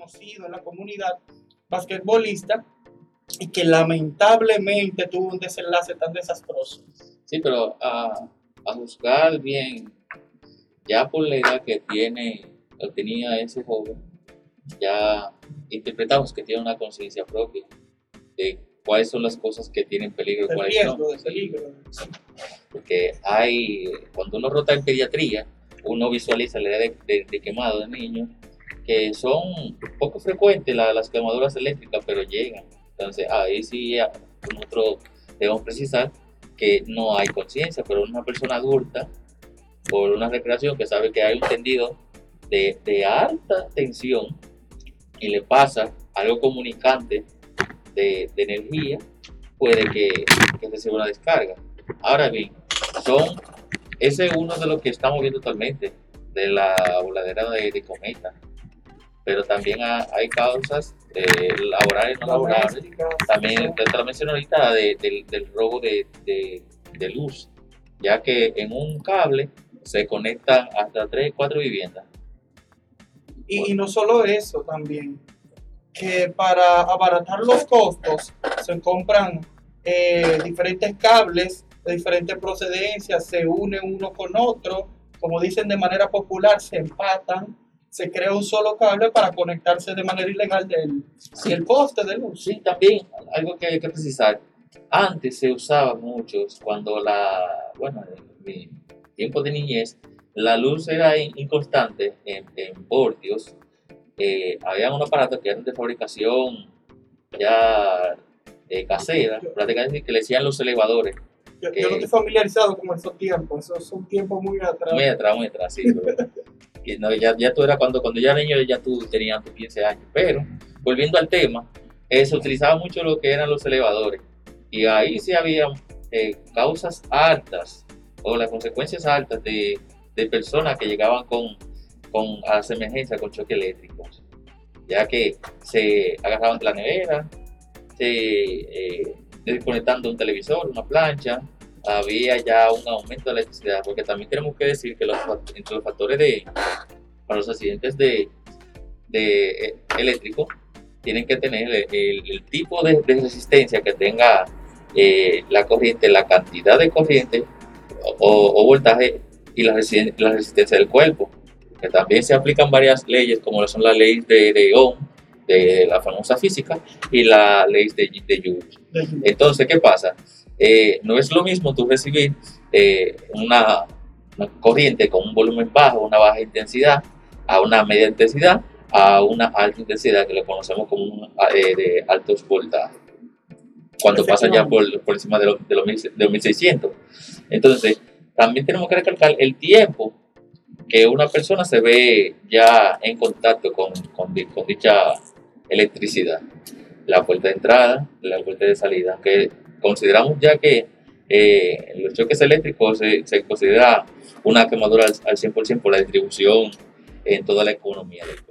conocido en la comunidad basquetbolista y que lamentablemente tuvo un desenlace tan desastroso. Sí, pero a, a juzgar bien, ya por la edad que tiene, tenía ese joven, ya interpretamos que tiene una conciencia propia de cuáles son las cosas que tienen peligro y cuáles no. peligro. Porque hay, cuando uno rota en pediatría, uno visualiza la edad de, de- de quemado de niños, que son poco frecuentes la- las quemaduras eléctricas, pero llegan. Entonces, ahí sí nosotros debemos precisar que no hay conciencia, pero una persona adulta, por una recreación que sabe que hay un tendido de, de alta tensión y le pasa algo comunicante de, de energía, puede que, que reciba una descarga. Ahora bien, son, ese es uno de los que estamos viendo actualmente, de la voladera de, de cometa. Pero también ha- hay causas eh, laborales, no laborales. También, te, lo mencioné ahorita, de- del, del robo de, de- de luz, ya que en un cable se conectan hasta 3, 4 viviendas. Y, y no solo eso también, que para abaratar los costos se compran eh, diferentes cables de diferentes procedencias, se unen uno con otro, como dicen de manera popular, se empatan, se crea un solo cable para conectarse de manera ilegal del, del poste de luz. Sí, también algo que hay que precisar. Antes se usaba mucho cuando la, bueno, en mi tiempo de niñez, la luz era in- inconstante en, en. Eh, había unos aparatos que eran de fabricación ya eh, casera, prácticamente que le decían los elevadores. Yo, yo no estoy familiarizado con esos tiempos, esos son tiempos muy atrás. Muy atrás, muy atrás, sí. pero- no, ya, ya tú era cuando, cuando ya niño, ya tú tenías tus 15 años. Pero, volviendo al tema, eh, se utilizaba mucho lo que eran los elevadores. Y ahí sí había eh, causas altas o las consecuencias altas de, de personas que llegaban con, con a las con choques eléctricos. Ya que se agarraban de la nevera, se eh, desconectando un televisor, una plancha, había ya un aumento de la electricidad, porque también tenemos que decir que los, entre los factores de, para los accidentes de, de eh, eléctrico tienen que tener el, el- el tipo de, de resistencia que tenga eh, la corriente, la cantidad de corriente o, o voltaje y la, resisten- la resistencia del cuerpo. Que también se aplican varias leyes, como son las leyes de, de Ohm, de la famosa física, y la ley de, de Joule. Entonces, ¿qué pasa? Eh, no es lo mismo tú recibir eh, una, una corriente con un volumen bajo, una baja intensidad, a una media intensidad, a una alta intensidad que lo conocemos como un, eh, de altos voltajes. Cuando pasa ya por, por encima de los, de, de los 1600. Entonces, también tenemos que recalcar el tiempo que una persona se ve ya en contacto con, con dicha electricidad. La puerta de entrada, la puerta de salida, que consideramos ya que eh, los choques eléctricos se, se considera una quemadura al, al 100% por la distribución en toda la economía del.